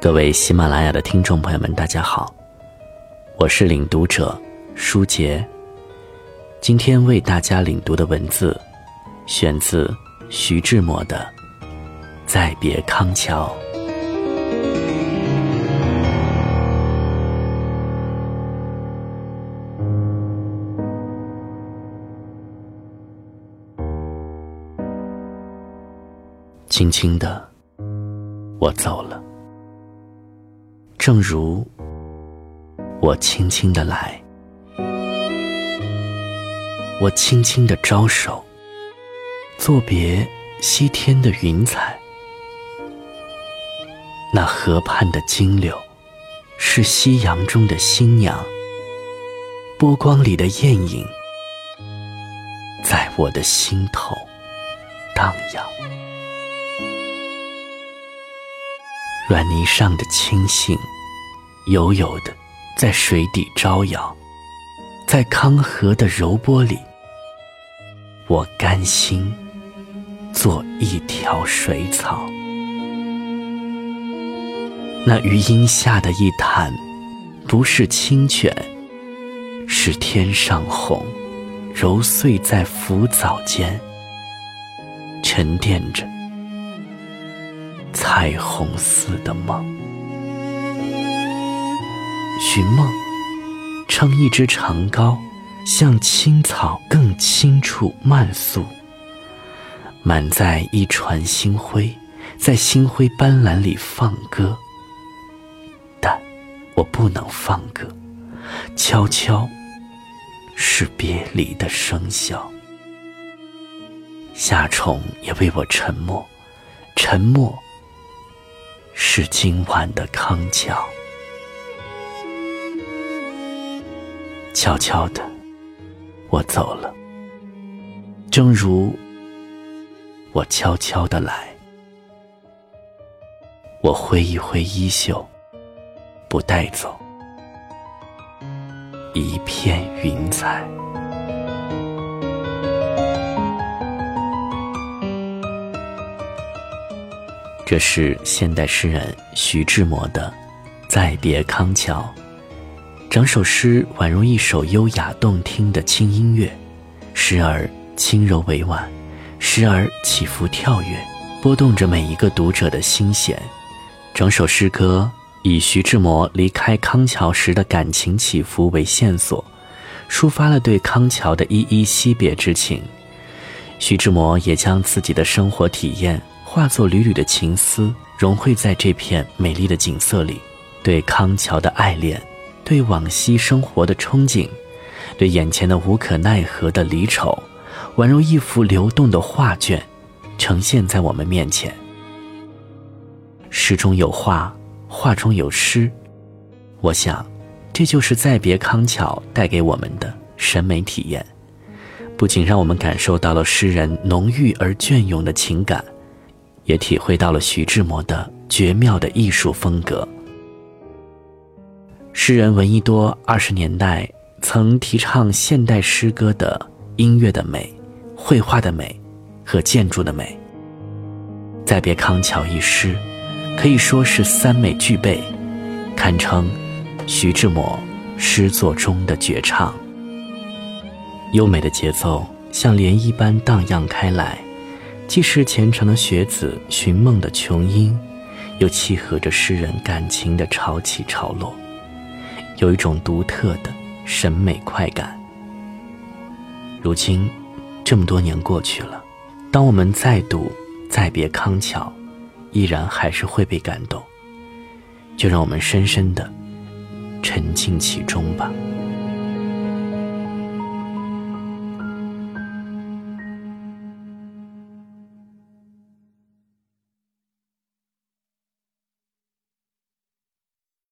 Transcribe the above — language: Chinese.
各位喜马拉雅的听众朋友们，大家好，我是领读者舒杰。今天为大家领读的文字，选自徐志摩的《再别康桥》。轻轻的，我走了。正如我轻轻的来，我轻轻的招手，作别西天的云彩。那河畔的金柳，是夕阳中的新娘，波光里的艳影，在我的心头荡漾。软泥上的青荇，悠悠的在水底招摇，在康河的柔波里，我甘心做一条水草。那余荫下的一潭，不是清泉，是天上虹，揉碎在浮藻间，沉淀着。彩虹似的梦，寻梦，撑一支长篙，向青草更青处漫溯。满载一船星辉，在星辉斑斓里放歌。但我不能放歌，悄悄是别离的笙箫。夏虫也为我沉默，沉默。是今晚的康桥，悄悄的，我走了。正如我悄悄的来，我挥一挥衣袖，不带走一片云彩。这是现代诗人徐志摩的《再别康桥》，整首诗宛如一首优雅动听的轻音乐，时而轻柔委婉，时而起伏跳跃，拨动着每一个读者的心弦。整首诗歌以徐志摩离开康桥时的感情起伏为线索，抒发了对康桥的依依惜别之情。徐志摩也将自己的生活体验。化作缕缕的情丝，融汇在这片美丽的景色里。对康桥的爱恋，对往昔生活的憧憬，对眼前的无可奈何的离愁，宛如一幅流动的画卷，呈现在我们面前。诗中有画，画中有诗。我想，这就是再别康桥带给我们的审美体验。不仅让我们感受到了诗人浓郁而隽永的情感。也体会到了徐志摩的绝妙的艺术风格。诗人闻一多二十年代曾提倡现代诗歌的音乐的美、绘画的美和建筑的美。再别康桥一诗，可以说是三美具备，堪称徐志摩诗作中的绝唱。优美的节奏像涟漪般荡漾开来。既是虔诚的学子寻梦的琼音，又契合着诗人感情的潮起潮落，有一种独特的审美快感。如今，这么多年过去了，当我们再读《再别康桥》，依然还是会被感动。就让我们深深的沉浸其中吧。